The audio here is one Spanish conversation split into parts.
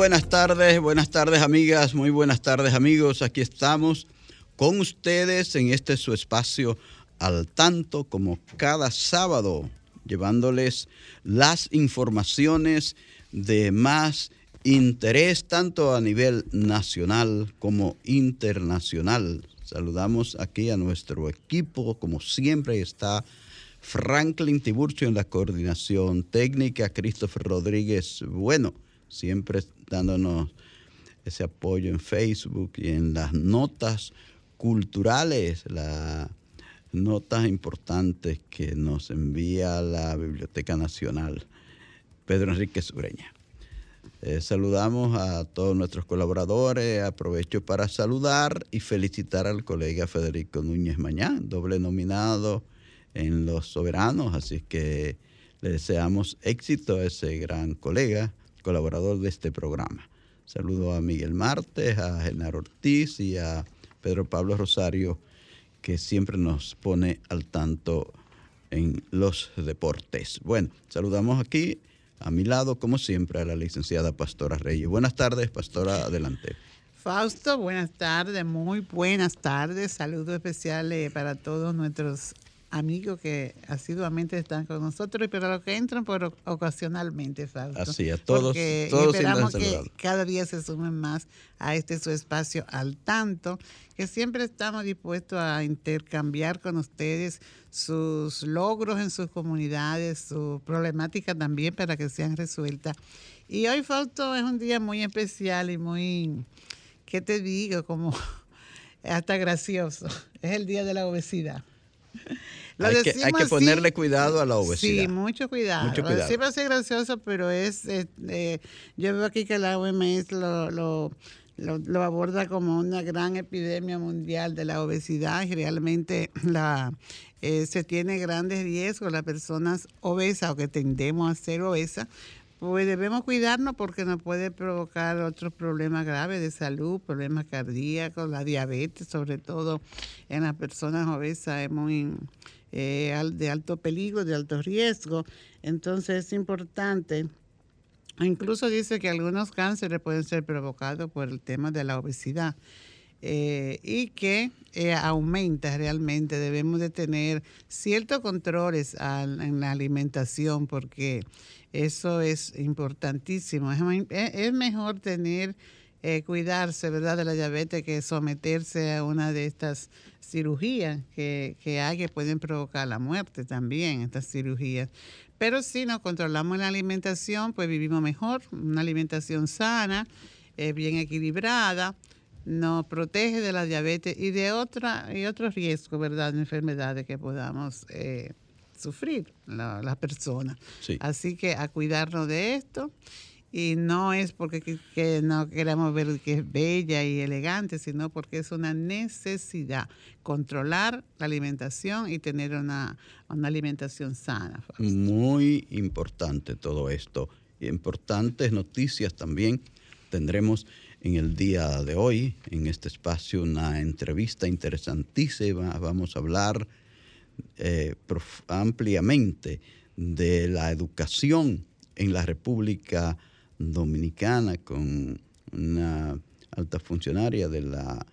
Buenas tardes, buenas tardes amigas, muy buenas tardes amigos. Aquí estamos con ustedes en este su espacio al tanto como cada sábado, llevándoles las informaciones de más interés tanto a nivel nacional como internacional. Saludamos aquí a nuestro equipo, como siempre está Franklin Tiburcio en la coordinación técnica, Christopher Rodríguez, bueno siempre dándonos ese apoyo en Facebook y en las notas culturales, las notas importantes que nos envía la Biblioteca Nacional, Pedro Enrique Sureña. Eh, saludamos a todos nuestros colaboradores. Aprovecho para saludar y felicitar al colega Federico Núñez Mañán, doble nominado en Los Soberanos. Así que le deseamos éxito a ese gran colega colaborador de este programa. Saludo a Miguel Martes, a Genaro Ortiz y a Pedro Pablo Rosario, que siempre nos pone al tanto en los deportes. Bueno, saludamos aquí a mi lado, como siempre, a la licenciada Pastora Reyes. Buenas tardes, Pastora, adelante. Fausto, buenas tardes, muy buenas tardes. Saludos especiales para todos nuestros amigos que asiduamente están con nosotros, pero los que entran por ocasionalmente, Fausto. Así, a todos, todos esperamos que cada día se sumen más a este su espacio al tanto, que siempre estamos dispuestos a intercambiar con ustedes sus logros en sus comunidades, su problemática también para que sean resueltas. Y hoy, Fausto, es un día muy especial y muy, ¿qué te digo? Como hasta gracioso. Es el día de la obesidad. hay, que, ponerle cuidado a la obesidad. Sí, mucho cuidado. Mucho cuidado. Sí va a ser gracioso, pero es, eh, yo veo aquí que la OMS lo, lo, lo, aborda como una gran epidemia mundial de la obesidad y realmente la, eh, se tiene grandes riesgos las personas obesas o que tendemos a ser obesas pues debemos cuidarnos porque nos puede provocar otros problemas graves de salud, problemas cardíacos, la diabetes, sobre todo en las personas obesas, es muy eh, de alto peligro, de alto riesgo. Entonces es importante. Incluso dice que algunos cánceres pueden ser provocados por el tema de la obesidad. Eh, y que eh, aumenta realmente. Debemos de tener ciertos controles en la alimentación porque eso es importantísimo. Es, mejor tener, eh, cuidarse, ¿verdad?, de la diabetes que someterse a una de estas cirugías que, que hay que pueden provocar la muerte también, estas cirugías. Pero si nos controlamos la alimentación, pues vivimos mejor, una alimentación sana, bien equilibrada nos protege de la diabetes y de otra y otros riesgos, ¿verdad?, de enfermedades que podamos eh, sufrir las personas. Así que a cuidarnos de esto y no es porque que, no queramos ver que es bella y elegante, sino porque es una necesidad controlar la alimentación y tener una, una alimentación sana. Muy importante todo esto. Importantes noticias también tendremos en el día de hoy, en este espacio, una entrevista interesantísima. Vamos a hablar eh, ampliamente de la educación en la República Dominicana con una alta funcionaria de la,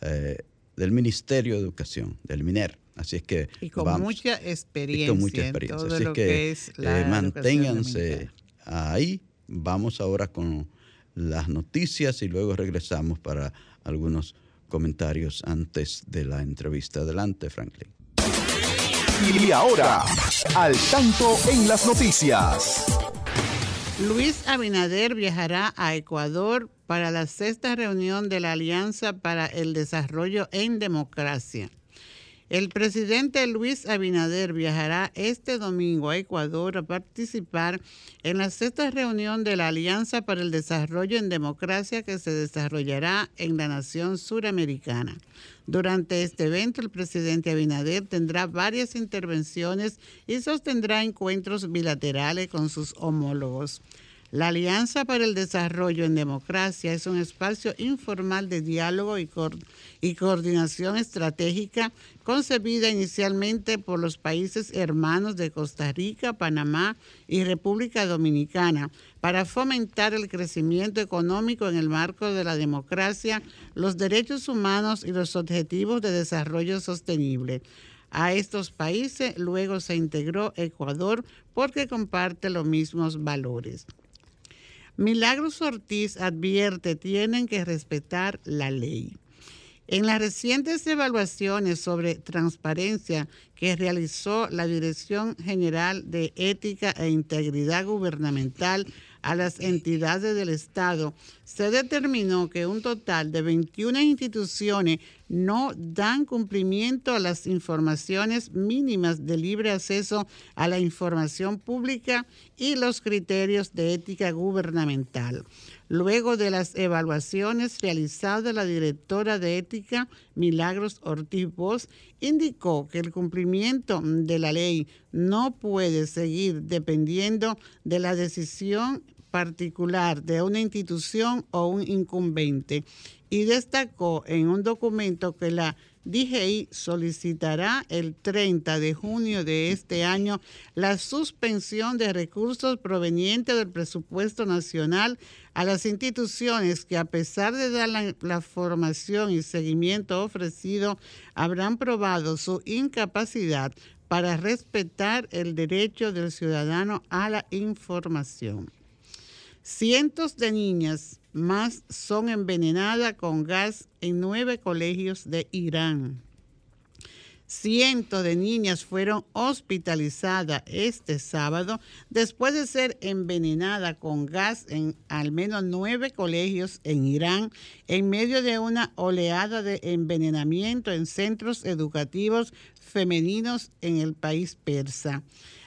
eh, del Ministerio de Educación, del MINER. Así es que y con mucha experiencia. con mucha experiencia. Así que, es eh, manténganse ahí. Vamos ahora con las noticias y luego regresamos para algunos comentarios antes de la entrevista. Adelante, Franklin. Y ahora, al tanto en las noticias. Luis Abinader viajará a Ecuador para la sexta reunión de la Alianza para el Desarrollo en Democracia. El presidente Luis Abinader viajará este domingo a Ecuador a participar en la sexta reunión de la Alianza para el Desarrollo en Democracia que se desarrollará en la nación suramericana. Durante este evento, el presidente Abinader tendrá varias intervenciones y sostendrá encuentros bilaterales con sus homólogos. La Alianza para el Desarrollo en Democracia es un espacio informal de diálogo y, coordinación estratégica concebida inicialmente por los países hermanos de Costa Rica, Panamá y República Dominicana para fomentar el crecimiento económico en el marco de la democracia, los derechos humanos y los objetivos de desarrollo sostenible. A estos países luego se integró Ecuador porque comparte los mismos valores. Milagros Ortiz advierte tienen que respetar la ley. En las recientes evaluaciones sobre transparencia que realizó la Dirección General de Ética e Integridad Gubernamental a las entidades del Estado, se determinó que un total de 21 instituciones no dan cumplimiento a las informaciones mínimas de libre acceso a la información pública y los criterios de ética gubernamental. Luego de las evaluaciones realizadas, la directora de ética, Milagros Ortiz indicó que el cumplimiento de la ley no puede seguir dependiendo de la decisión particular de una institución o un incumbente y destacó en un documento que la DGI solicitará el 30 de junio de este año la suspensión de recursos provenientes del presupuesto nacional a las instituciones que a pesar de dar la, la, formación y seguimiento ofrecido, habrán probado su incapacidad para respetar el derecho del ciudadano a la información. Cientos de niñas más son envenenadas con gas en nueve colegios de Irán. Cientos de niñas fueron hospitalizadas este sábado después de ser envenenadas con gas en al menos nueve colegios en Irán en medio de una oleada de envenenamiento en centros educativos femeninos en el país persa.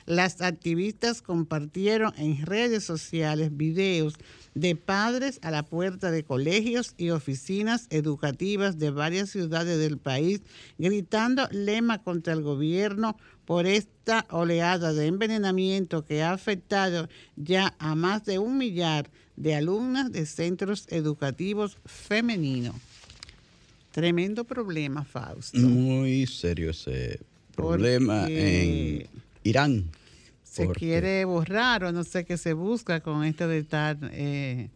Las activistas compartieron en redes sociales videos de padres a la puerta de colegios y oficinas educativas de varias ciudades del país, gritando lema contra el gobierno por esta oleada de envenenamiento que ha afectado ya a más de un millar de alumnas de centros educativos femeninos. Tremendo problema, Fausto. Muy serio ese problema en Irán. Se quiere borrar o no sé qué se busca con esto de estar eh,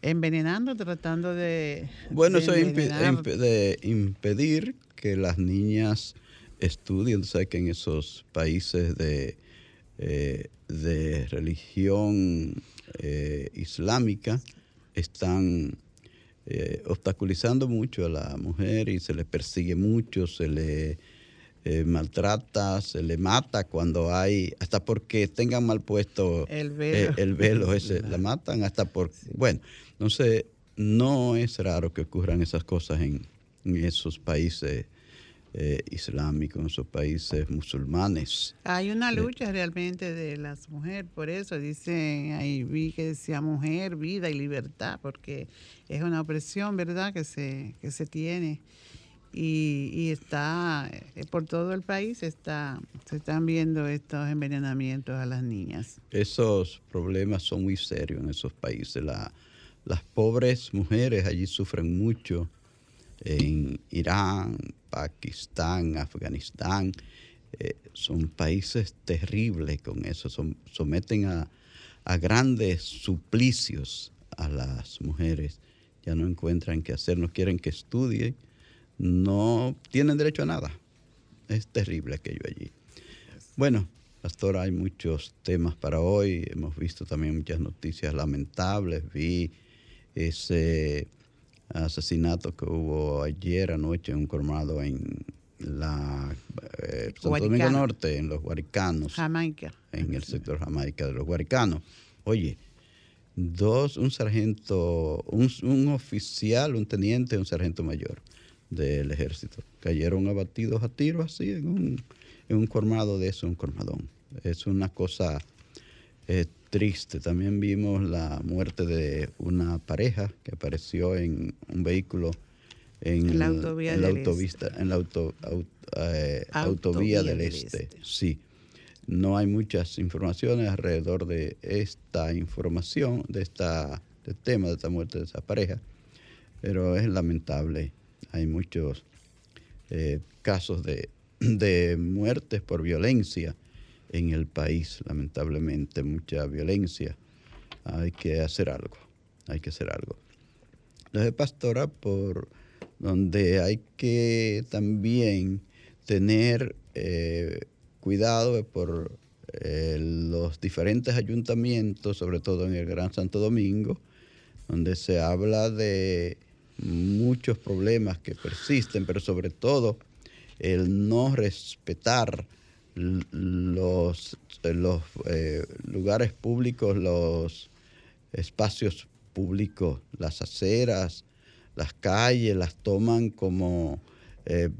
envenenando, tratando de... Bueno, eso es de impedir que las niñas estudien. Sé que en esos países de, eh, de religión eh, islámica están obstaculizando mucho a la mujer y se le persigue mucho, se le eh, maltrata, se le mata cuando hay, hasta porque tengan mal puesto el velo, eh, el velo ese, la matan hasta por, bueno, entonces no es raro que ocurran esas cosas en, esos países eh, islámicos, en esos países musulmanes. Hay una lucha realmente de las mujeres, por eso dicen, ahí vi que decía mujer, vida y libertad, porque es una opresión, ¿verdad?, que se, que se tiene y, está eh, por todo el país está se están viendo estos envenenamientos a las niñas. Esos problemas son muy serios en esos países. las pobres mujeres allí sufren mucho en Irán, Pakistán, Afganistán. Eh, son países terribles con eso, someten a, a grandes suplicios a las mujeres. Ya no encuentran qué hacer, no quieren que estudien no tienen derecho a nada. Es terrible aquello allí. Bueno, Pastor, hay muchos temas para hoy. Hemos visto también muchas noticias lamentables. Vi ese asesinato que hubo ayer anoche en un colmado en la eh, Santo Domingo Norte, en los Guaricanos. Jamaica. En el sector Jamaica de los Guaricanos. Oye, dos, un sargento, un, oficial, un teniente, un sargento mayor del ejército. Cayeron abatidos a tiro así en un, en un colmado de eso, un colmadón. Es una cosa eh, triste. También vimos la muerte de una pareja que apareció en un vehículo en, la autovía en la, del este. en la auto, eh, autovía, del, este. este. Sí. No hay muchas informaciones alrededor de esta información, de esta de tema de esta muerte de esa pareja, pero es lamentable. Hay muchos eh, casos de, de muertes por violencia en el país, lamentablemente, mucha violencia. Hay que hacer algo, hay que hacer algo. de pastora, por donde hay que también tener eh, cuidado por eh, los diferentes ayuntamientos, sobre todo en el Gran Santo Domingo, donde se habla de muchos problemas que persisten, pero sobre todo el no respetar los, los eh, lugares públicos, los espacios públicos, las aceras, las calles, las toman como eh,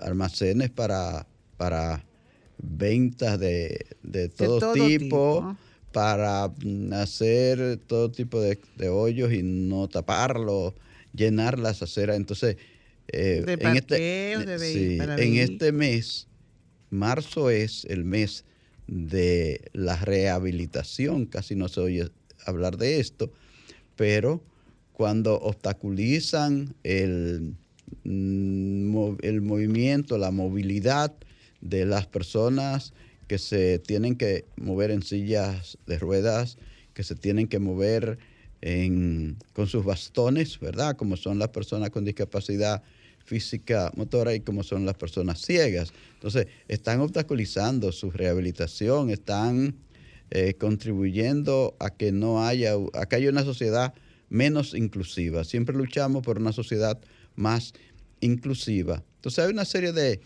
almacenes para, para ventas de, todo, tipo, para hacer todo tipo de, hoyos y no taparlos, llenar las aceras. Entonces, eh, en, este, en este mes marzo es el mes de la rehabilitación, casi no se oye hablar de esto, pero cuando obstaculizan el, mm, el movimiento, la movilidad de las personas que se tienen que mover en sillas de ruedas, que se tienen que mover con sus bastones, ¿verdad? Como son las personas con discapacidad física motora y como son las personas ciegas. Entonces, están obstaculizando su rehabilitación, están eh, contribuyendo a que no haya, a que haya una sociedad menos inclusiva. Siempre luchamos por una sociedad más inclusiva. Entonces, hay una serie de,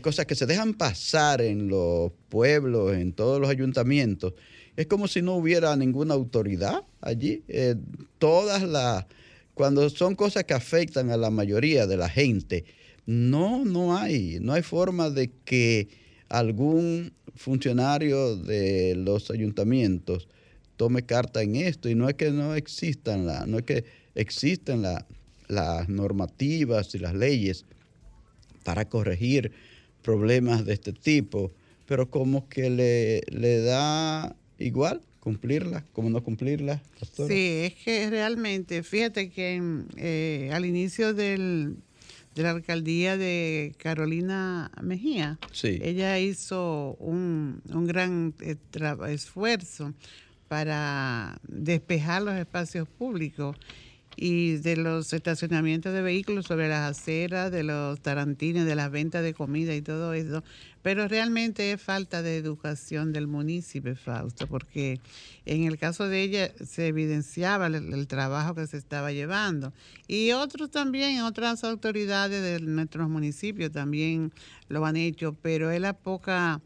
cosas que se dejan pasar en los pueblos, en todos los ayuntamientos. Es como si no hubiera ninguna autoridad allí. Eh, todas las cuando son cosas que afectan a la mayoría de la gente, no, no hay, no hay forma de que algún funcionario de los ayuntamientos tome carta en esto y no es que no existan la, no es que existen las normativas y las leyes para corregir problemas de este tipo, pero como que le, le da igual cumplirla, como no cumplirla, Sí, es que realmente, fíjate que eh, al inicio del, de la alcaldía de Carolina Mejía, ella hizo un, un gran eh, esfuerzo para despejar los espacios públicos y de los estacionamientos de vehículos sobre las aceras, de los tarantines, de las ventas de comida y todo eso. Pero realmente es falta de educación del municipio, Fausto, porque en el caso de ella se evidenciaba el, trabajo que se estaba llevando. Y otros también, otras autoridades de nuestros municipios también lo han hecho, pero es la poca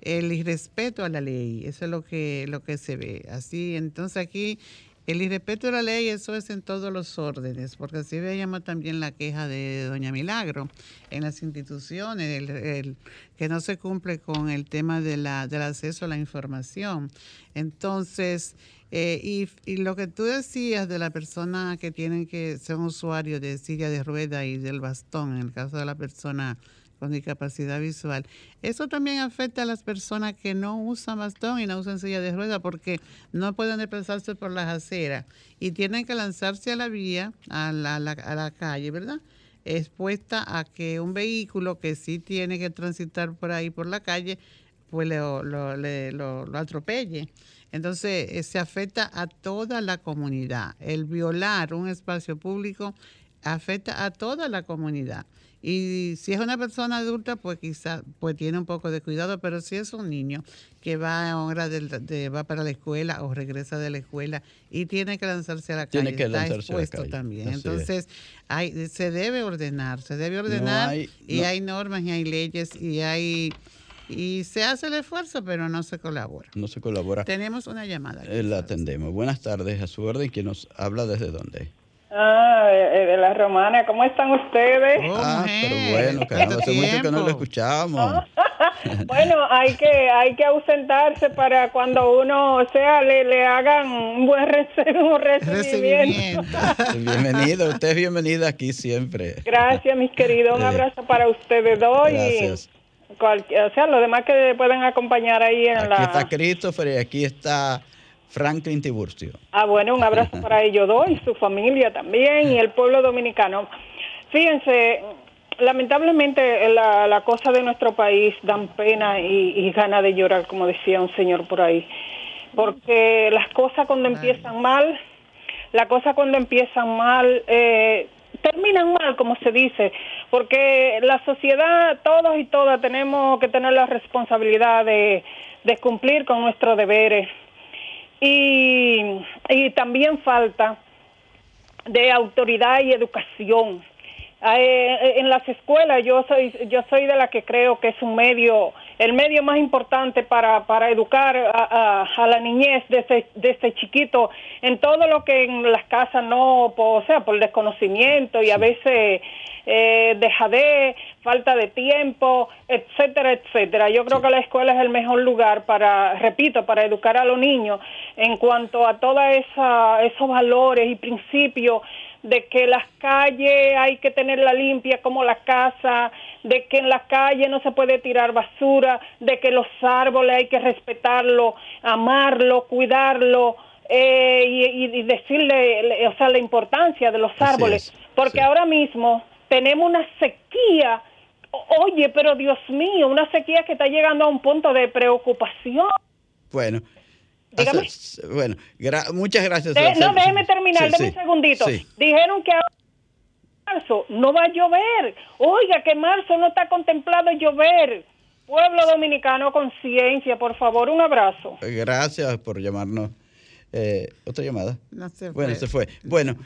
el irrespeto a la ley, eso es lo que lo que se ve. Así, entonces aquí el irrespeto a la ley, eso es en todos los órdenes, porque así veíamos también la queja de Doña Milagro en las instituciones, el, que no se cumple con el tema de la, del acceso a la información. Entonces, eh, y, y, lo que tú decías de la persona que tienen que ser usuario de silla de rueda y del bastón, en el caso de la persona con discapacidad visual. Eso también afecta a las personas que no usan bastón y no usan silla de rueda porque no pueden desplazarse por las aceras y tienen que lanzarse a la vía, a la, calle, ¿verdad? Expuesta a que un vehículo que sí tiene que transitar por ahí, por la calle, pues lo, lo, lo, atropelle. Entonces, eh, se afecta a toda la comunidad. El violar un espacio público afecta a toda la comunidad Y si es una persona adulta, pues quizá pues tiene un poco de cuidado, pero si es un niño que va a hora de, va para la escuela o regresa de la escuela y tiene que lanzarse a la calle, está expuesto también. Entonces, hay, se debe ordenar, se debe ordenar y hay normas y hay leyes y hay y se hace el esfuerzo, pero no se colabora. No se colabora. Tenemos una llamada. Eh, la atendemos. Buenas tardes, a su orden. ¿Quién nos habla desde dónde? Ah, eh, de la romana. ¿Cómo están ustedes? Oh, ah, pero bueno, caramba, hace mucho que no lo escuchamos. bueno, hay que hay que ausentarse para cuando uno, o sea, le, le hagan un buen recibimiento. Bienvenido, usted es bienvenida aquí siempre. Gracias, mis queridos. Un abrazo para ustedes dos. Gracias o sea, los demás que pueden acompañar ahí en la... Aquí está Christopher y aquí está Franklin Tiburcio. Ah, bueno, un abrazo para ellos dos y su familia también y el pueblo dominicano. Fíjense, lamentablemente la, la cosa de nuestro país dan pena y, y gana de llorar, como decía un señor por ahí. Porque las cosas cuando empiezan mal, la cosa cuando empiezan mal, eh, terminan mal, como se dice, porque la sociedad, todos y todas tenemos que tener la responsabilidad de, cumplir con nuestros deberes. Y, y también falta de autoridad y educación. Eh, en las escuelas yo soy yo soy de la que creo que es un medio el medio más importante para, para educar a, a, la niñez desde, desde chiquito en todo lo que en las casas no, o sea, por desconocimiento y a veces eh, dejadez, falta de tiempo, etcétera, etcétera. Yo creo que la escuela es el mejor lugar para, repito, para educar a los niños en cuanto a todos esos valores y principios de que las calles hay que tenerla limpia como la casa, de que en la calle no se puede tirar basura, de que los árboles hay que respetarlo, amarlo, cuidarlo eh, y, decirle, o sea, la importancia de los árboles, porque ahora mismo tenemos una sequía, oye, pero Dios mío, una sequía que está llegando a un punto de preocupación. Bueno, Dígame. bueno, muchas gracias. no, déjeme terminar, déjeme un segundito. Dijeron que marzo no va a llover. Oiga, que marzo no está contemplado llover. Pueblo dominicano, conciencia, por favor, un abrazo. Gracias por llamarnos. Eh, ¿Otra llamada? No se fue. Bueno, se fue. Bueno,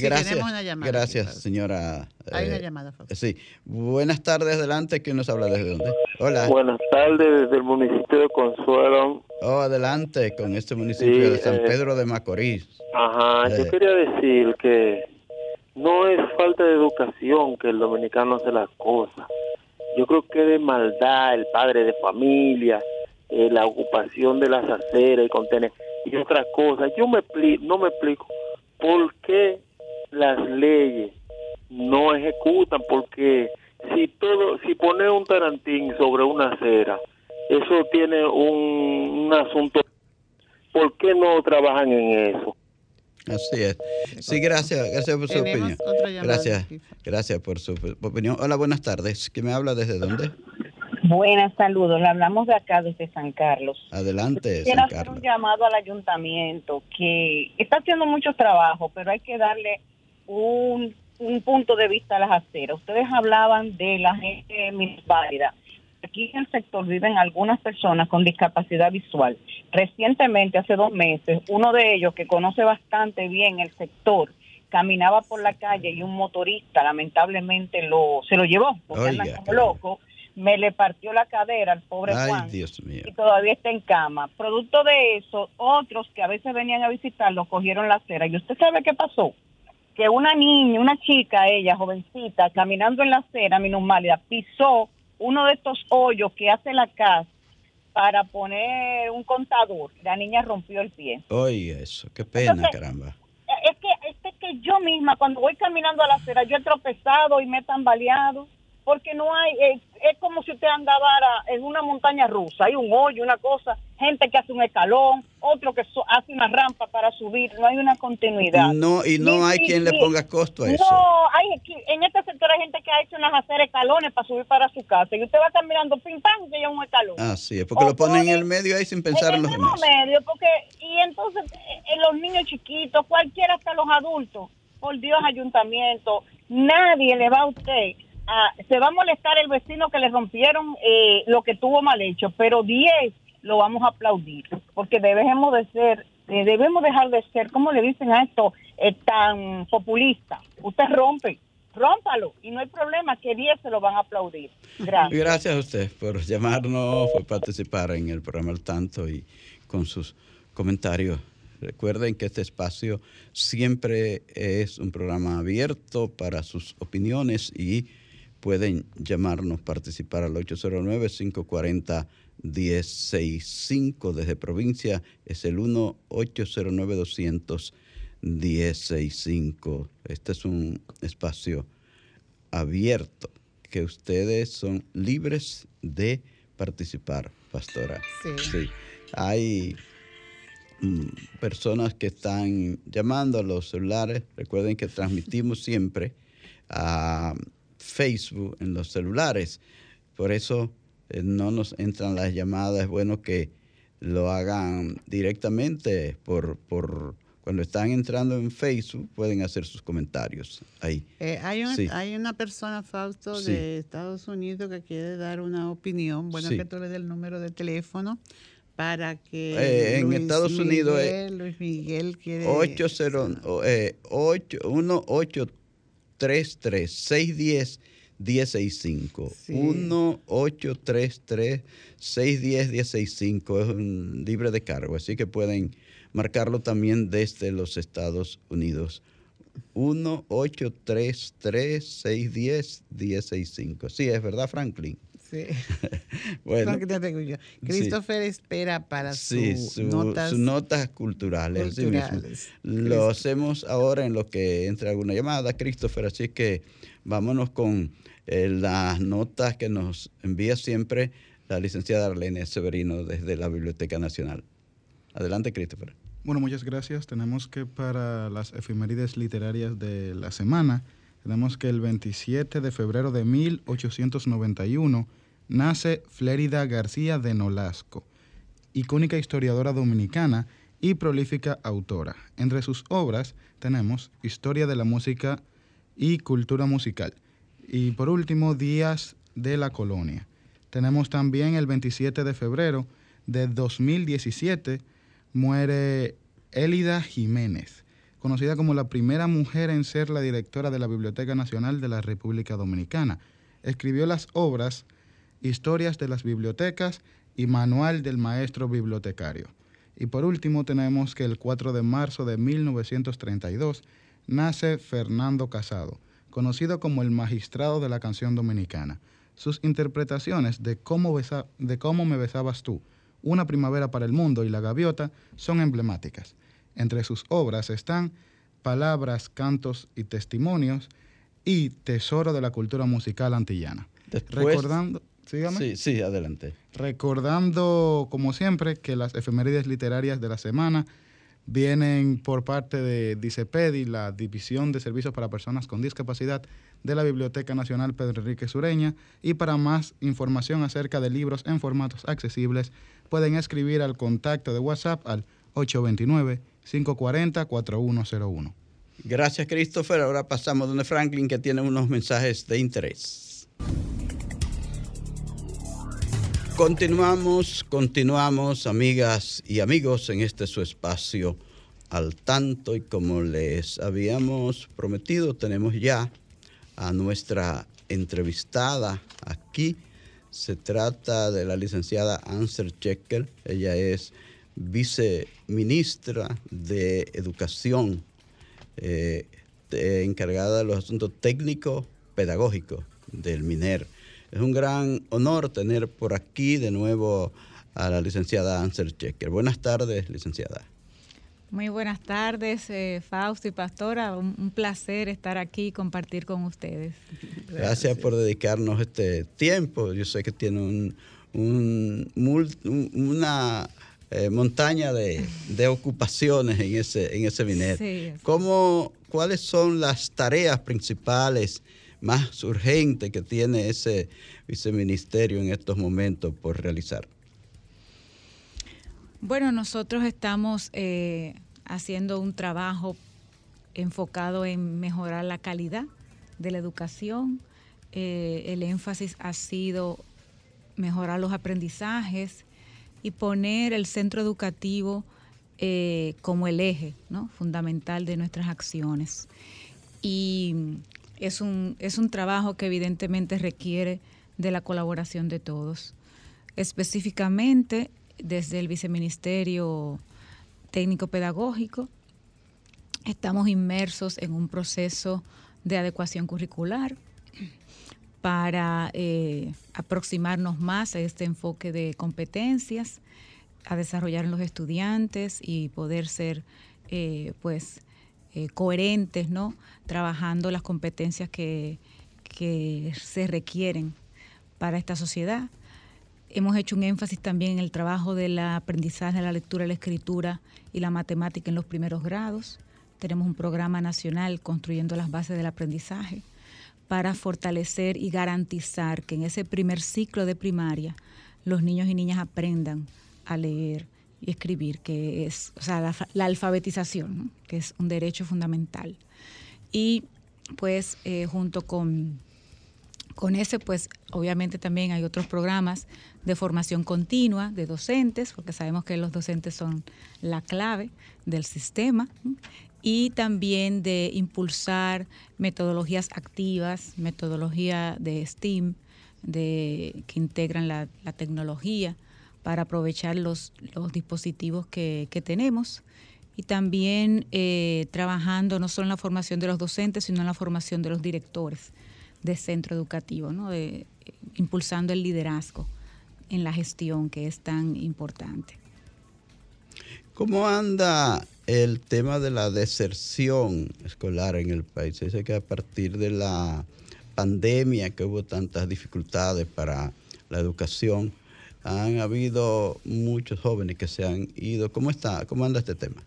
gracias. gracias, señora. Hay una eh, llamada. Sí. Buenas tardes, adelante. ¿Quién nos habla desde dónde? Hola. Buenas tardes, desde el municipio de Consuelo. Oh, adelante, con este municipio de San eh, Pedro de Macorís. Ajá, yo quería decir que no es falta de educación que el dominicano hace las cosas. Yo creo que de maldad, el padre de familia, eh, la ocupación de las aceras y contener y otras cosas. Yo me no me explico por qué las leyes no ejecutan, porque si todo, si pone un tarantín sobre una acera, eso tiene un, un asunto. ¿Por qué no trabajan en eso? Así es. Sí, gracias, gracias por su opinión. Gracias, gracias por su opinión. Hola, buenas tardes. ¿Quién me habla desde dónde? Buenas, saludos. Le hablamos de acá, desde San Carlos. Adelante. Quiero hacer un llamado al ayuntamiento que está haciendo mucho trabajo, pero hay que darle un, un punto de vista a las aceras. Ustedes hablaban de la gente válida. Aquí en el sector viven algunas personas con discapacidad visual. Recientemente, hace dos meses, uno de ellos que conoce bastante bien el sector, caminaba por la calle y un motorista lamentablemente lo se lo llevó, porque anda como loco, me le partió la cadera al pobre Juan y todavía está en cama. Producto de eso, otros que a veces venían a visitarlo cogieron la acera. ¿Y usted sabe qué pasó? Que una niña, una chica, ella jovencita, caminando en la acera minusmálida, pisó uno de estos hoyos que hace la casa para poner un contador. La niña rompió el pie. Oye, eso, qué pena, caramba. Es que, es que yo misma, cuando voy caminando a la acera, yo he tropezado y me he tambaleado porque no hay, eh, es como si usted andara en una montaña rusa, hay un hoyo, una cosa, gente que hace un escalón, otro que hace una rampa para subir, no hay una continuidad. No, y no hay quien le ponga costo a eso. No, hay, en este sector hay gente que ha hecho unas hacer escalones para subir para su casa, y usted va caminando pim pam y un escalón. Ah, sí, es porque lo ponen en el medio ahí sin pensar en, los demás. medio, porque, y entonces en eh, los niños chiquitos, cualquiera hasta los adultos, por Dios, ayuntamiento, nadie le va a usted se va a molestar el vecino que le rompieron eh, lo que tuvo mal hecho, pero 10 lo vamos a aplaudir, porque debemos de ser, eh, debemos dejar de ser, como le dicen a esto, eh, tan populista. Usted rompe, rómpalo y no hay problema que 10 se lo van a aplaudir. Gracias. Gracias a usted por llamarnos, por participar en el programa al tanto y con sus comentarios. Recuerden que este espacio siempre es un programa abierto para sus opiniones y pueden llamarnos, participar al 809-540-1065 desde provincia, es el 1-809-200-1065. Este es un espacio abierto que ustedes son libres de participar, pastora. Sí. Hay mm, personas que están llamando a los celulares. Recuerden que transmitimos siempre a Facebook en los celulares. Por eso eh, no nos entran las llamadas. Es bueno que lo hagan directamente por, por cuando están entrando en Facebook pueden hacer sus comentarios ahí. Eh, hay, hay una persona, Fausto, de Estados Unidos que quiere dar una opinión. Bueno, que tú le dé el número de teléfono para que eh, en Estados Unidos Luis Miguel quiere 80 eh, 8 1833 610 1065 1833 610 1065 es un libre de cargo, así que pueden marcarlo también desde los Estados Unidos. 1833 610 1065 Sí, es verdad, Franklin. Sí. bueno, Christopher espera para sus, notas, notas culturales. Lo hacemos ahora en lo que entra alguna llamada, Christopher. Así que vámonos con eh, las notas que nos envía siempre la licenciada Arlene Severino desde la Biblioteca Nacional. Adelante, Christopher. Bueno, muchas gracias. Tenemos que para las efemérides literarias de la semana, tenemos que el 27 de febrero de 1891 nace Flérida García de Nolasco, icónica historiadora dominicana y prolífica autora. Entre sus obras tenemos Historia de la Música y Cultura Musical. Y por último, Días de la Colonia. Tenemos también el 27 de febrero de 2017 muere Élida Jiménez, conocida como la primera mujer en ser la directora de la Biblioteca Nacional de la República Dominicana. Escribió las obras Historias de las Bibliotecas y Manual del Maestro Bibliotecario. Y por último tenemos que el 4 de marzo de 1932 nace Fernando Casado, conocido como el magistrado de la canción dominicana. Sus interpretaciones de Cómo, de cómo me besabas tú, Una primavera para el mundo y La gaviota son emblemáticas. Entre sus obras están Palabras, Cantos y Testimonios y Tesoro de la Cultura Musical Antillana. Recordando, Sí, sí, adelante. Recordando, como siempre, que las efemérides literarias de la semana vienen por parte de DICEPEDI, la División de Servicios para Personas con Discapacidad de la Biblioteca Nacional Pedro Enrique Sureña. Y para más información acerca de libros en formatos accesibles, pueden escribir al contacto de WhatsApp al 829-540-4101. Gracias, Christopher. Ahora pasamos donde Franklin, que tiene unos mensajes de interés. Continuamos, continuamos, amigas y amigos, en este su espacio al tanto y como les habíamos prometido, tenemos ya a nuestra entrevistada aquí. Se trata de la licenciada Anser Checker. Ella es viceministra de Educación, eh, encargada de los asuntos técnicos pedagógicos del MINER. Es un gran honor tener por aquí de nuevo a la licenciada Ansel Checker. Buenas tardes, licenciada. Muy buenas tardes, eh, Fausto y Pastora. Un, placer estar aquí y compartir con ustedes. Gracias, por dedicarnos este tiempo. Yo sé que tiene un, una eh, montaña de, ocupaciones en ese, en ese minero. ¿Cómo, ¿Cuáles son las tareas principales más urgente que tiene ese viceministerio en estos momentos por realizar? Bueno, nosotros estamos eh, haciendo un trabajo enfocado en mejorar la calidad de la educación, eh, el énfasis ha sido mejorar los aprendizajes y poner el centro educativo eh, como el eje fundamental de nuestras acciones. Y es un, es un trabajo que evidentemente requiere de la colaboración de todos. Específicamente desde el Viceministerio Técnico Pedagógico, estamos inmersos en un proceso de adecuación curricular para eh, aproximarnos más a este enfoque de competencias, a desarrollar en los estudiantes y poder ser eh, pues eh, coherentes, ¿no? Trabajando las competencias que, que se requieren para esta sociedad. Hemos hecho un énfasis también en el trabajo del aprendizaje de la lectura, la escritura y la matemática en los primeros grados. Tenemos un programa nacional construyendo las bases del aprendizaje para fortalecer y garantizar que en ese primer ciclo de primaria los niños y niñas aprendan a leer y escribir, que es o sea, la, alfabetización, que es un derecho fundamental. Y pues eh, junto con, con ese, pues obviamente también hay otros programas de formación continua de docentes, porque sabemos que los docentes son la clave del sistema y también de impulsar metodologías activas, metodología de STEAM, de, que integran la, tecnología para aprovechar los, dispositivos que, tenemos y también eh, trabajando no solo en la formación de los docentes, sino en la formación de los directores de centro educativo, ¿no? de, impulsando el liderazgo en la gestión que es tan importante. ¿Cómo anda el tema de la deserción escolar en el país. Dice que a partir de la pandemia, que hubo tantas dificultades para la educación, han habido muchos jóvenes que se han ido. ¿Cómo está? ¿Cómo anda este tema?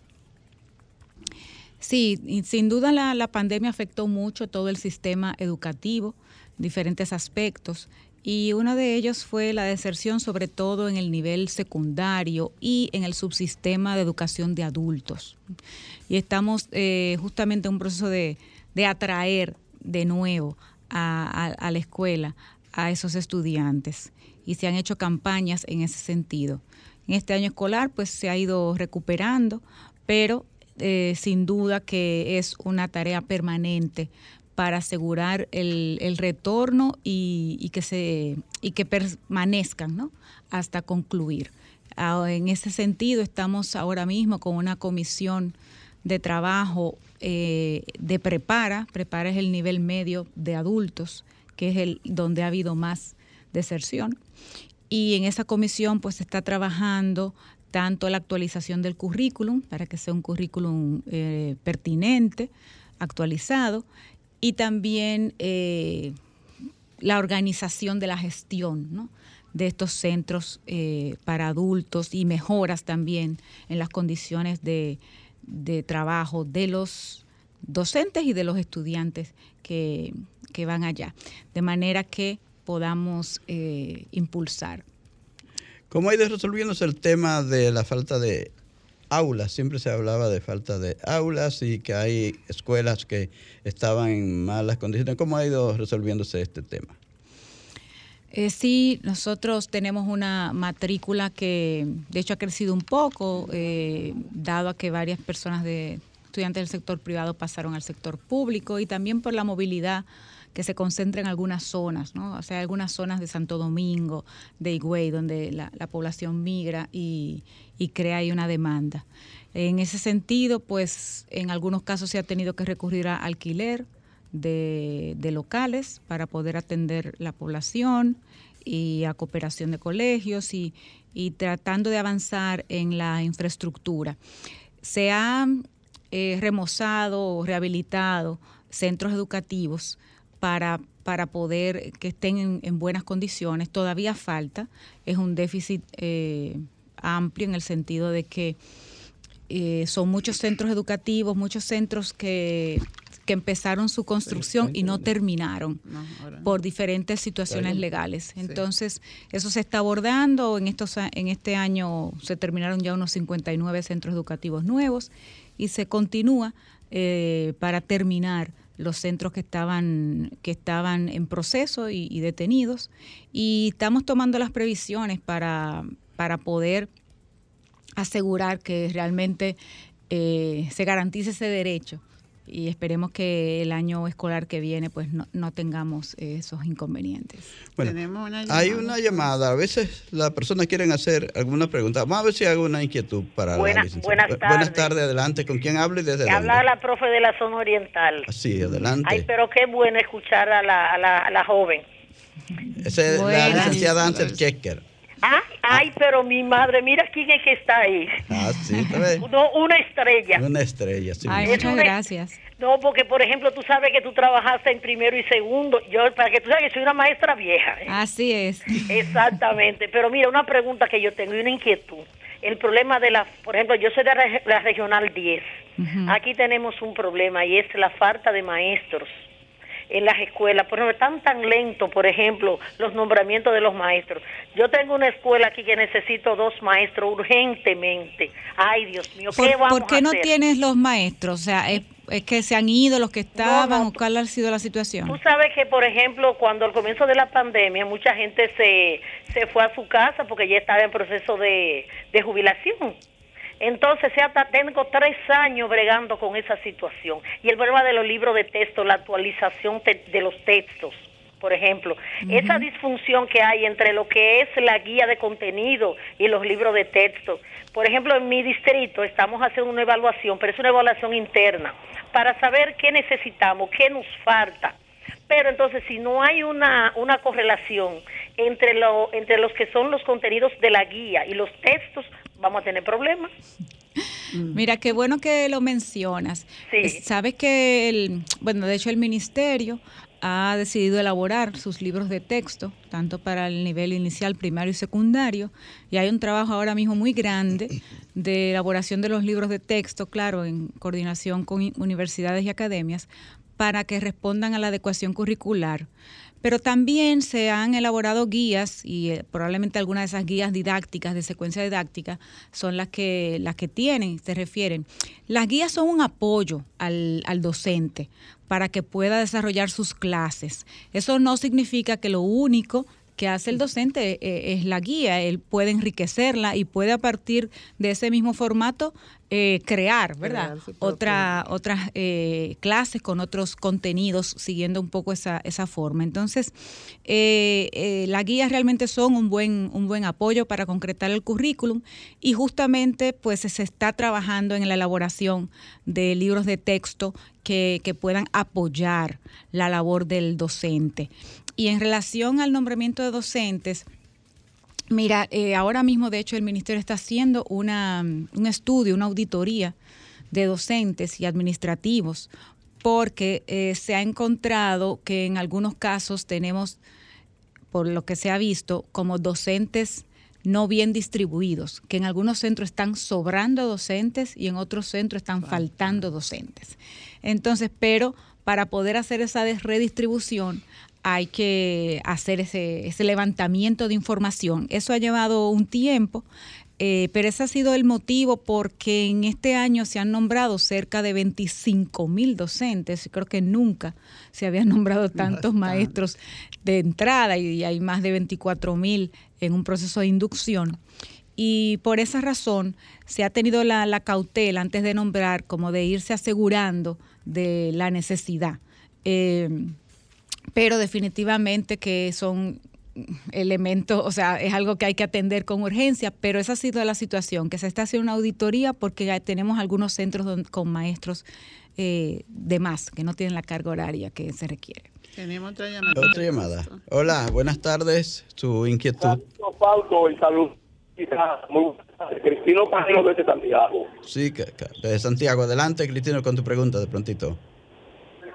Sí, sin duda la, pandemia afectó mucho todo el sistema educativo, diferentes aspectos, y uno de ellos fue la deserción sobre todo en el nivel secundario y en el subsistema de educación de adultos. Y estamos eh, justamente en un proceso de, atraer de nuevo a, la escuela a esos estudiantes y se han hecho campañas en ese sentido. En este año escolar pues se ha ido recuperando, pero eh, sin duda que es una tarea permanente para asegurar el, retorno y, que se y que permanezcan ¿no? hasta concluir. En ese sentido estamos ahora mismo con una comisión de trabajo eh, de prepara, prepara es el nivel medio de adultos, que es el donde ha habido más deserción. Y en esa comisión pues se está trabajando tanto la actualización del currículum, para que sea un currículum eh, pertinente, actualizado, y también eh, la organización de la gestión de estos centros eh, para adultos y mejoras también en las condiciones de, trabajo de los docentes y de los estudiantes que, van allá, de manera que podamos eh, impulsar. ¿Cómo ha ido resolviéndose el tema de la falta de aulas. Siempre se hablaba de falta de aulas y que hay escuelas que estaban en malas condiciones. ¿Cómo ha ido resolviéndose este tema? Eh, sí, nosotros tenemos una matrícula que de hecho ha crecido un poco, eh, dado a que varias personas de estudiantes del sector privado pasaron al sector público y también por la movilidad que se concentra en algunas zonas, ¿no? O sea, algunas zonas de Santo Domingo, de Higüey, donde la, población migra y, crea ahí una demanda. En ese sentido, pues en algunos casos se ha tenido que recurrir a alquiler de, locales para poder atender la población y a cooperación de colegios y, tratando de avanzar en la infraestructura. Se ha eh, remozado o rehabilitado centros educativos para, para poder que estén en, buenas condiciones. Todavía falta, es un déficit eh, amplio en el sentido de que eh, son muchos centros educativos, muchos centros que, que empezaron su construcción y no terminaron por diferentes situaciones legales. Entonces, eso se está abordando. En, estos, en este año se terminaron ya unos 59 centros educativos nuevos y se continúa eh, para terminar los centros que estaban, que estaban en proceso y, detenidos. Y estamos tomando las previsiones para, para poder asegurar que realmente eh, se garantice ese derecho y esperemos que el año escolar que viene pues no, tengamos esos inconvenientes. Bueno, hay una llamada. A veces las personas quieren hacer alguna pregunta. Vamos a ver si hay alguna inquietud para Buena, la Buenas tardes. Buenas tardes, adelante. ¿Con quién hablo y desde dónde? Habla la profe de la zona oriental. Sí, adelante. Ay, pero qué bueno escuchar a la, a la, a la joven. Esa es la licenciada Ansel Checker. Ah, ay, pero mi madre, mira quién es que está ahí. Ah, sí, no, una estrella. Una estrella, sí. Ay, muchas gracias. No, porque por ejemplo, tú sabes que tú trabajaste en primero y segundo. Yo, para que tú sabes que soy una maestra vieja. ¿eh? Así es. Exactamente. Pero mira, una pregunta que yo tengo y una inquietud. El problema de la, por ejemplo, yo soy de la, regional 10. Aquí tenemos un problema y es la falta de maestros en las escuelas. Por ejemplo, están tan lento, por ejemplo, los nombramientos de los maestros. Yo tengo una escuela aquí que necesito dos maestros urgentemente. Ay, Dios mío, ¿qué vamos ¿Por qué no tienes los maestros? O sea, es, que se han ido los que estaban, o cuál ha sido la situación. Tú sabes que, por ejemplo, cuando al comienzo de la pandemia, mucha gente se, se fue a su casa porque ya estaba en proceso de, de jubilación. Entonces, ya tengo tres años bregando con esa situación. Y el problema de los libros de texto, la actualización de los textos, por ejemplo, esa disfunción que hay entre lo que es la guía de contenido y los libros de texto. Por ejemplo, en mi distrito estamos haciendo una evaluación, pero es una evaluación interna, para saber qué necesitamos, qué nos falta. Pero entonces, si no hay una, una correlación entre, lo, entre los que son los contenidos de la guía y los textos, vamos a tener problemas. Mira, qué bueno que lo mencionas. Sí. Sabes que, el, bueno, de hecho el ministerio ha decidido elaborar sus libros de texto, tanto para el nivel inicial, primario y secundario, y hay un trabajo ahora mismo muy grande de elaboración de los libros de texto, claro, en coordinación con universidades y academias, para que respondan a la adecuación curricular. Pero también se han elaborado guías y eh, probablemente algunas de esas guías didácticas de secuencia didáctica son las que, las que tienen, se refieren. Las guías son un apoyo al, al docente para que pueda desarrollar sus clases. Eso no significa que lo único que hace el docente eh, es la guía, él puede enriquecerla y puede a partir de ese mismo formato eh, crear, ¿verdad? Otra, otras eh, clases con otros contenidos siguiendo un poco esa, esa forma. Entonces, eh, las guías realmente son un buen, un buen apoyo para concretar el currículum y justamente pues se está trabajando en la elaboración de libros de texto que, que puedan apoyar la labor del docente. Y en relación al nombramiento de docentes, Mira, eh, ahora mismo, de hecho, el Ministerio está haciendo una, un estudio, una auditoría de docentes y administrativos, porque eh, se ha encontrado que en algunos casos tenemos, por lo que se ha visto, como docentes no bien distribuidos, que en algunos centros están sobrando docentes y en otros centros están faltando docentes. Entonces, pero para poder hacer esa redistribución hay que hacer ese, ese levantamiento de información. Eso ha llevado un tiempo, eh, pero ese ha sido el motivo porque en este año se han nombrado cerca de 25 mil docentes. Creo que nunca se habían nombrado tantos maestros de entrada y hay más de 24 mil en un proceso de inducción. Y por esa razón se ha tenido la, la cautela antes de nombrar, como de irse asegurando de la necesidad. Eh, pero definitivamente que son elementos, o sea, es algo que hay que atender con urgencia, pero esa ha sido la situación, que se está haciendo una auditoría porque ya tenemos algunos centros con maestros eh, de más, que no tienen la carga horaria que se requiere. Tenemos otra llamada. Otra llamada. Hola, buenas tardes. Su inquietud. y salud. Cristino Cajero desde Santiago. Sí, desde Santiago. Adelante, Cristino, con tu pregunta de prontito.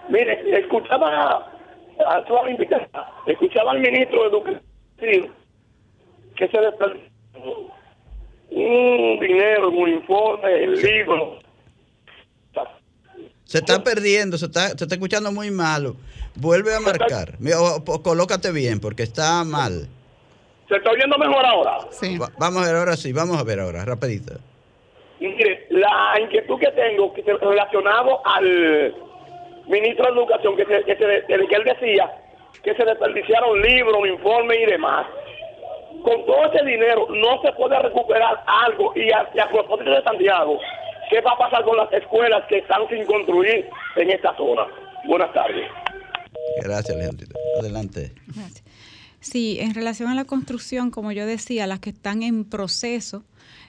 Mire, escuchaba a toda la invitación, escuchaba al ministro de Educación que se desperdició un dinero, un informe, el libro. Se está perdiendo, se está, se está escuchando muy malo. Vuelve a marcar. colócate bien, porque está mal. ¿Se está oyendo mejor ahora? Sí. vamos a ver ahora sí, vamos a ver ahora, rapidito. mire, la inquietud que tengo que relacionado al ministro de Educación, que, se, que, se, que él decía que se desperdiciaron libros, informes y demás. Con todo ese dinero no se puede recuperar algo y a, y a propósito de Santiago, ¿qué va a pasar con las escuelas que están sin construir en esta zona? Buenas tardes. Gracias, Leandro. Adelante. Sí, en relación a la construcción, como yo decía, las que están en proceso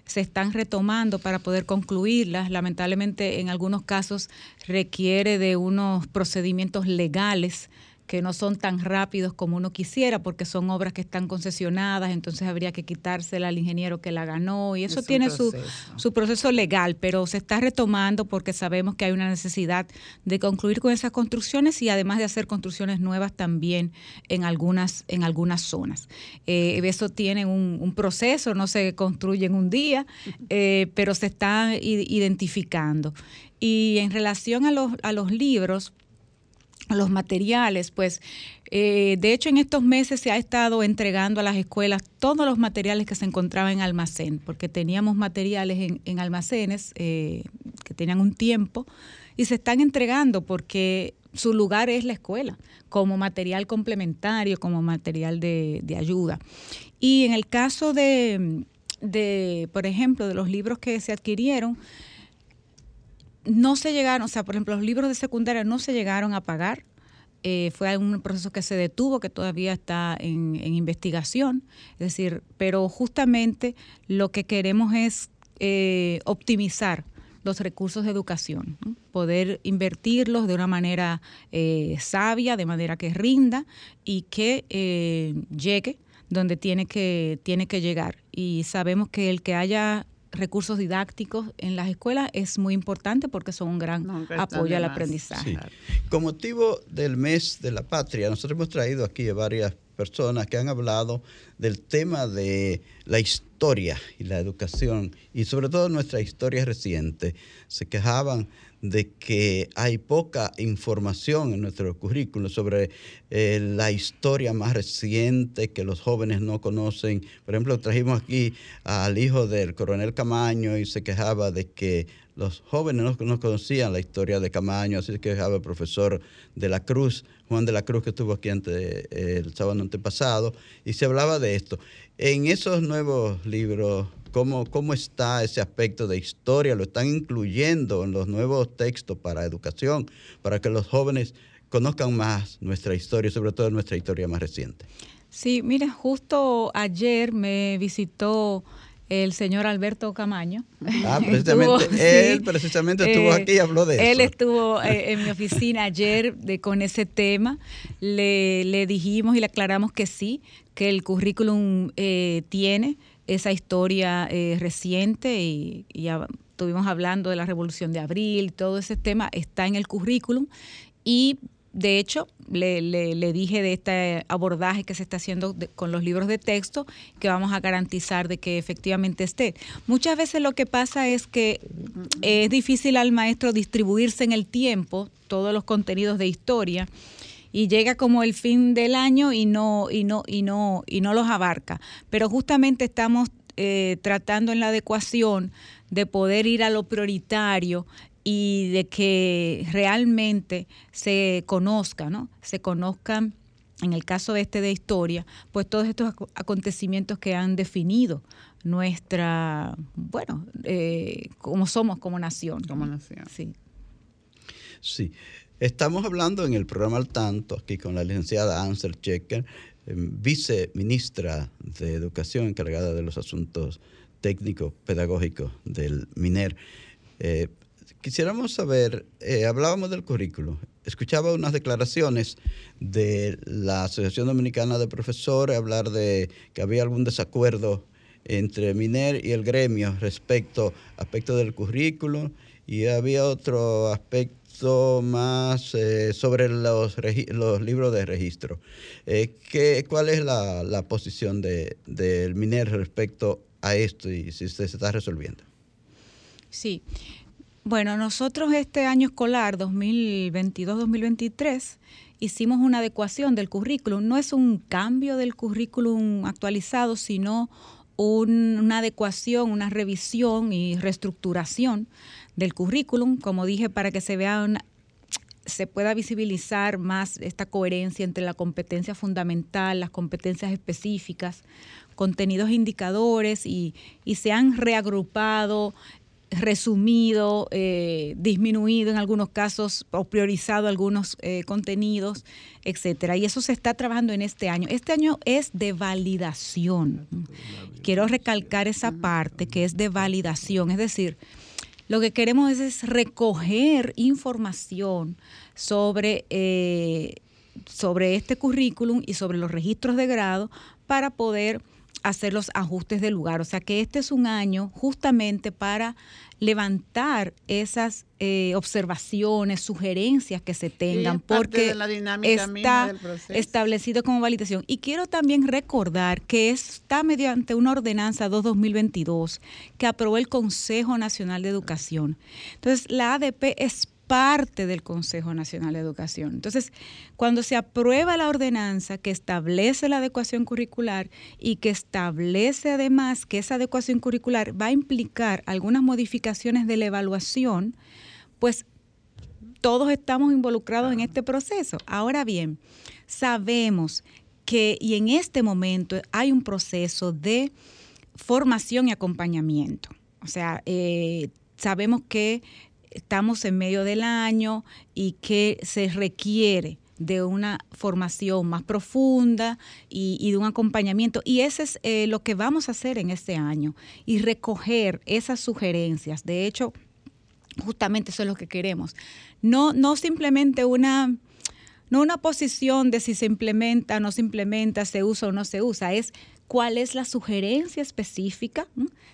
se están retomando para poder concluirlas. Lamentablemente, en algunos casos requiere de unos procedimientos legales que no son tan rápidos como uno quisiera porque son obras que están concesionadas, entonces habría que quitársela al ingeniero que la ganó y eso tiene su, su proceso legal, pero se está retomando porque sabemos que hay una necesidad de concluir con esas construcciones y además de hacer construcciones nuevas también en algunas, en algunas zonas. Eh, eso tiene un, proceso, no se construye en un día, eh, pero se está identificando. Y en relación a los, a los libros, los materiales, pues eh, de hecho en estos meses se ha estado entregando a las escuelas todos los materiales que se encontraban en almacén, porque teníamos materiales en, almacenes eh, que tenían un tiempo y se están entregando porque su lugar es la escuela, como material complementario, como material de, ayuda. Y en el caso de, de, por ejemplo, de los libros que se adquirieron, no se llegaron, o sea, por ejemplo, los libros de secundaria no se llegaron a pagar. Eh, fue un proceso que se detuvo, que todavía está en, investigación. Es decir, pero justamente lo que queremos es eh, optimizar los recursos de educación, poder invertirlos de una manera eh, sabia, de manera que rinda y que llegue donde tiene que, tiene que llegar. Y sabemos que el que haya recursos didácticos en las escuelas es muy importante porque son un gran apoyo al aprendizaje. Con motivo del mes de la patria, nosotros hemos traído aquí a varias personas que han hablado del tema de la historia y la educación y sobre todo nuestra historia reciente. Se quejaban de que hay poca información en nuestro currículo sobre eh, la historia más reciente que los jóvenes no conocen. Por ejemplo, trajimos aquí al hijo del coronel Camaño y se quejaba de que los jóvenes no, conocían la historia de Camaño, así se quejaba el profesor de la Cruz, Juan de la Cruz, que estuvo aquí antes, el sábado antepasado, y se hablaba de esto. En esos nuevos libros, ¿Cómo, ¿Cómo está ese aspecto de historia? ¿Lo están incluyendo en los nuevos textos para educación, para que los jóvenes conozcan más nuestra historia, sobre todo nuestra historia más reciente? Sí, mira, justo ayer me visitó el señor Alberto Camaño. Ah, precisamente, él precisamente estuvo aquí y habló de eso. Él estuvo eh, en mi oficina ayer de, con ese tema. Le, le, dijimos y le aclaramos que sí, que el currículum eh, tiene esa historia eh, reciente y, ya estuvimos hablando de la Revolución de Abril, todo ese tema está en el currículum y de hecho, le, le, dije de este abordaje que se está haciendo con los libros de texto que vamos a garantizar de que efectivamente esté. Muchas veces lo que pasa es que es difícil al maestro distribuirse en el tiempo todos los contenidos de historia y llega como el fin del año y no y no y no y no los abarca pero justamente estamos eh, tratando en la adecuación de poder ir a lo prioritario y de que realmente se conozca, ¿no? Se conozcan, en el caso este de historia, pues todos estos acontecimientos que han definido nuestra, bueno, eh, como somos como nación. Como nación. Sí. Sí. Estamos hablando en el programa Al Tanto, aquí con la licenciada Ansel Checker, em, viceministra de Educación encargada de los asuntos técnicos pedagógicos del MINER. Eh, quisiéramos saber, eh, hablábamos del currículo, escuchaba unas declaraciones de la Asociación Dominicana de Profesores, hablar de que había algún desacuerdo entre MINER y el gremio respecto aspecto del currículo y había otro aspecto más eh, sobre los, los libros de registro. Eh, ¿qué, ¿Cuál es la, posición del de, MINER respecto a esto y si se está resolviendo? Sí. Bueno, nosotros este año escolar 2022-2023 hicimos una adecuación del currículum. No es un cambio del currículum actualizado, sino una adecuación, una revisión y reestructuración del currículum, como dije, para que se vean se pueda visibilizar más esta coherencia entre la competencia fundamental, las competencias específicas, contenidos indicadores y, y se han reagrupado resumido, eh, disminuido en algunos casos o priorizado algunos eh, contenidos, etcétera. Y eso se está trabajando en este año. Este año es de validación. Quiero recalcar esa parte que es de validación, es decir, lo que queremos es, recoger información sobre, eh, sobre este currículum y sobre los registros de grado para poder hacer los ajustes del lugar. O sea que este es un año justamente para levantar esas eh, observaciones, sugerencias que se tengan, porque está establecido como validación. Y quiero también recordar que está mediante una ordenanza 2-2022 que aprobó el Consejo Nacional de Educación. Entonces, la ADP es parte del Consejo Nacional de Educación. Entonces, cuando se aprueba la ordenanza que establece la adecuación curricular y que establece además que esa adecuación curricular va a implicar algunas modificaciones de la evaluación, pues todos estamos involucrados en este proceso. Ahora bien, sabemos que y en este momento hay un proceso de formación y acompañamiento. O sea, eh, sabemos que estamos en medio del año y que se requiere de una formación más profunda y, de un acompañamiento. Y eso es eh, lo que vamos a hacer en este año y recoger esas sugerencias. De hecho, justamente eso es lo que queremos. No, no simplemente una, no una posición de si se implementa o no se implementa, se usa o no se usa, es cuál es la sugerencia específica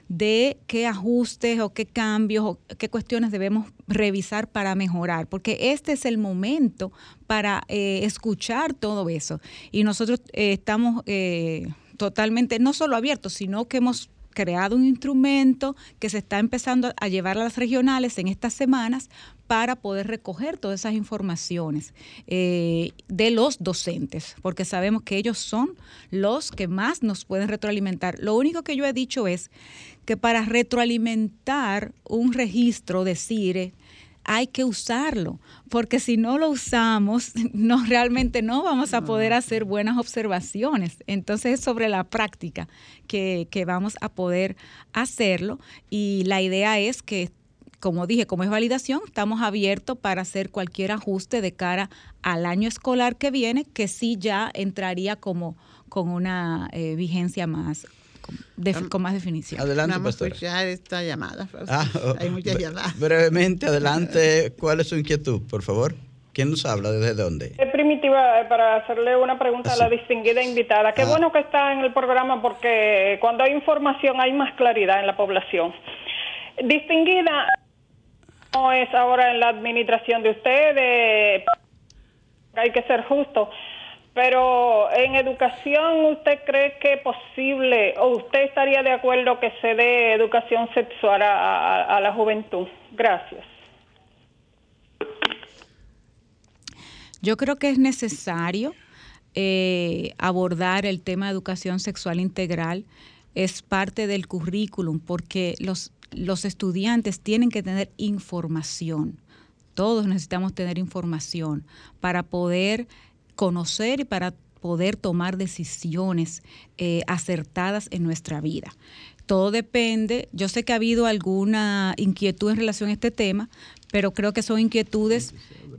de qué ajustes o qué cambios o qué cuestiones debemos revisar para mejorar, porque este es el momento para eh, escuchar todo eso. Y nosotros eh, estamos eh, totalmente, no solo abiertos, sino que hemos creado un instrumento que se está empezando a llevar a las regionales en estas semanas para poder recoger todas esas informaciones eh, de los docentes, porque sabemos que ellos son los que más nos pueden retroalimentar. Lo único que yo he dicho es que para retroalimentar un registro de CIRE, hay que usarlo, porque si no lo usamos, no realmente no vamos a poder hacer buenas observaciones. Entonces es sobre la práctica que, que vamos a poder hacerlo y la idea es que como dije, como es validación, estamos abiertos para hacer cualquier ajuste de cara al año escolar que viene, que sí ya entraría como con una eh, vigencia más con, más definición. Adelante, Vamos a escuchar esta llamada. Ah, oh, Hay muchas llamadas. Brevemente, adelante. ¿Cuál es su inquietud, por favor? ¿Quién nos habla? ¿Desde dónde? Es primitiva eh, para hacerle una pregunta a la distinguida invitada. Qué ah. bueno que está en el programa porque cuando hay información hay más claridad en la población. Distinguida, no es ahora en la administración de ustedes, hay que ser justo. Pero en educación, ¿usted cree que es posible o usted estaría de acuerdo que se dé educación sexual a, la juventud? Gracias. Yo creo que es necesario eh, abordar el tema de educación sexual integral. Es parte del currículum porque los, los estudiantes tienen que tener información. Todos necesitamos tener información para poder conocer y para poder tomar decisiones eh, acertadas en nuestra vida. Todo depende, yo sé que ha habido alguna inquietud en relación a este tema, pero creo que son inquietudes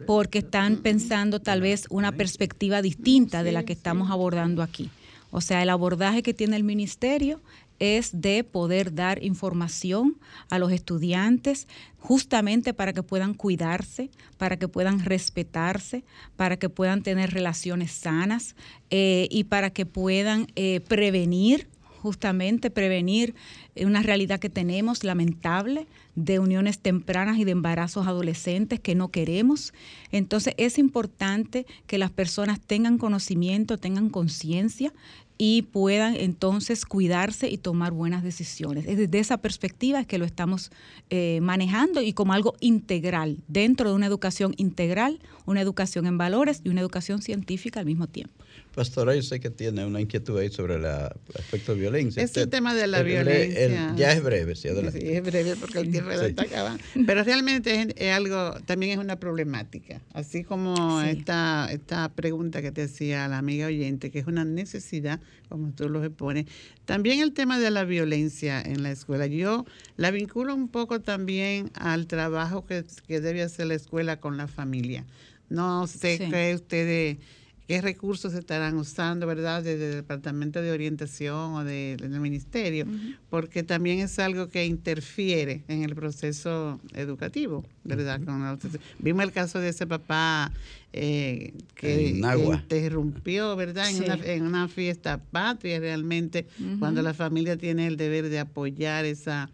porque están pensando tal vez una perspectiva distinta de la que estamos abordando aquí. O sea, el abordaje que tiene el ministerio es de poder dar información a los estudiantes justamente para que puedan cuidarse, para que puedan respetarse, para que puedan tener relaciones sanas eh, y para que puedan eh, prevenir, justamente prevenir una realidad que tenemos lamentable de uniones tempranas y de embarazos adolescentes que no queremos. Entonces es importante que las personas tengan conocimiento, tengan conciencia y puedan entonces cuidarse y tomar buenas decisiones. Desde esa perspectiva es que lo estamos eh, manejando y como algo integral, dentro de una educación integral, una educación en valores y una educación científica al mismo tiempo. Pastora, yo sé que tiene una inquietud ahí sobre el aspecto de violencia. Es el tema de la violencia. ya es breve, sí, Sí, es breve porque el tiempo está acabando. Pero realmente es, algo, también es una problemática. Así como esta, esta pregunta que te hacía la amiga oyente, que es una necesidad, como tú lo expones. También el tema de la violencia en la escuela. Yo la vinculo un poco también al trabajo que, que debe hacer la escuela con la familia. No sé qué ustedes qué recursos estarán usando, ¿verdad?, desde el Departamento de Orientación o del Ministerio, porque también es algo que interfiere en el proceso educativo, ¿verdad? vimos el caso de ese papá eh, que, interrumpió, ¿verdad?, en, una, fiesta patria realmente, cuando la familia tiene el deber de apoyar esa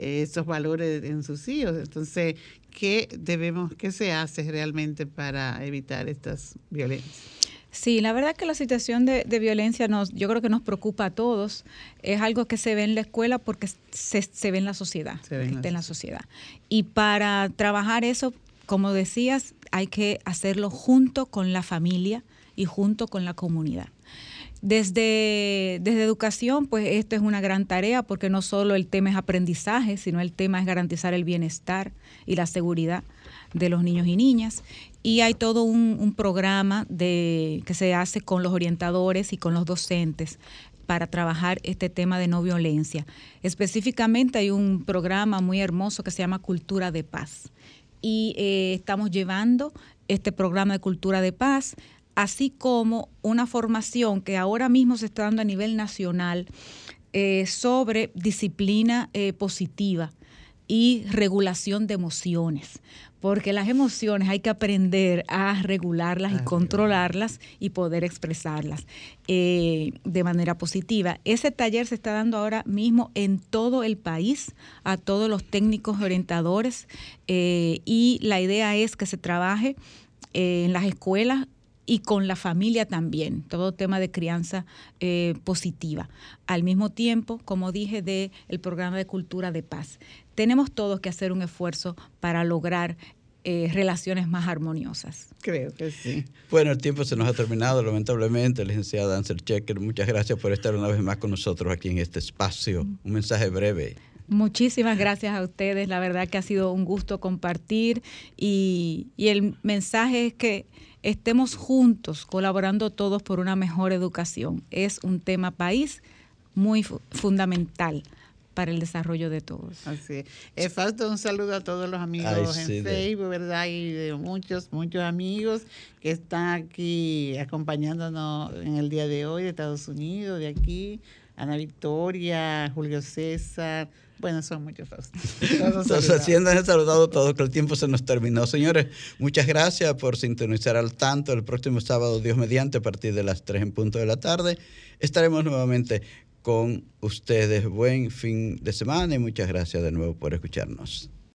esos valores en sus hijos. Entonces, ¿qué debemos, qué se hace realmente para evitar estas violencias? Sí, la verdad que la situación de, violencia nos, yo creo que nos preocupa a todos. Es algo que se ve en la escuela porque se, se ve en la sociedad, se ve en la sociedad. Y para trabajar eso, como decías, hay que hacerlo junto con la familia y junto con la comunidad. Desde, desde educación, pues esto es una gran tarea porque no solo el tema es aprendizaje, sino el tema es garantizar el bienestar y la seguridad de los niños y niñas. Y hay todo un, programa de, que se hace con los orientadores y con los docentes para trabajar este tema de no violencia. Específicamente hay un programa muy hermoso que se llama Cultura de Paz. Y eh, estamos llevando este programa de Cultura de Paz, así como una formación que ahora mismo se está dando a nivel nacional eh, sobre disciplina eh, positiva y regulación de emociones, porque las emociones hay que aprender a regularlas y ah, controlarlas y poder expresarlas eh, de manera positiva. Ese taller se está dando ahora mismo en todo el país a todos los técnicos orientadores eh, y la idea es que se trabaje eh, en las escuelas y con la familia también, todo tema de crianza positiva. Al mismo tiempo, como dije, del el programa de cultura de paz tenemos todos que hacer un esfuerzo para lograr eh, relaciones más armoniosas. Creo que sí. Bueno, el tiempo se nos ha terminado, lamentablemente. Licenciada Ansel Checker, muchas gracias por estar una vez más con nosotros aquí en este espacio. Un mensaje breve. Muchísimas gracias a ustedes. La verdad que ha sido un gusto compartir y, y el mensaje es que estemos juntos, colaborando todos por una mejor educación. Es un tema país muy fundamental para el desarrollo de todos. Así es. falta un saludo a todos los amigos en Facebook, ¿verdad? Y de muchos, muchos amigos que están aquí acompañándonos en el día de hoy de Estados Unidos, de aquí. Ana Victoria, Julio César, bueno, son muchos Entonces, haciendo saludado todos, que el tiempo se nos terminó. Señores, muchas gracias por sintonizar al tanto. El próximo sábado, Dios mediante, a partir de las 3 en punto de la tarde, estaremos nuevamente con ustedes. Buen fin de semana y muchas gracias de nuevo por escucharnos.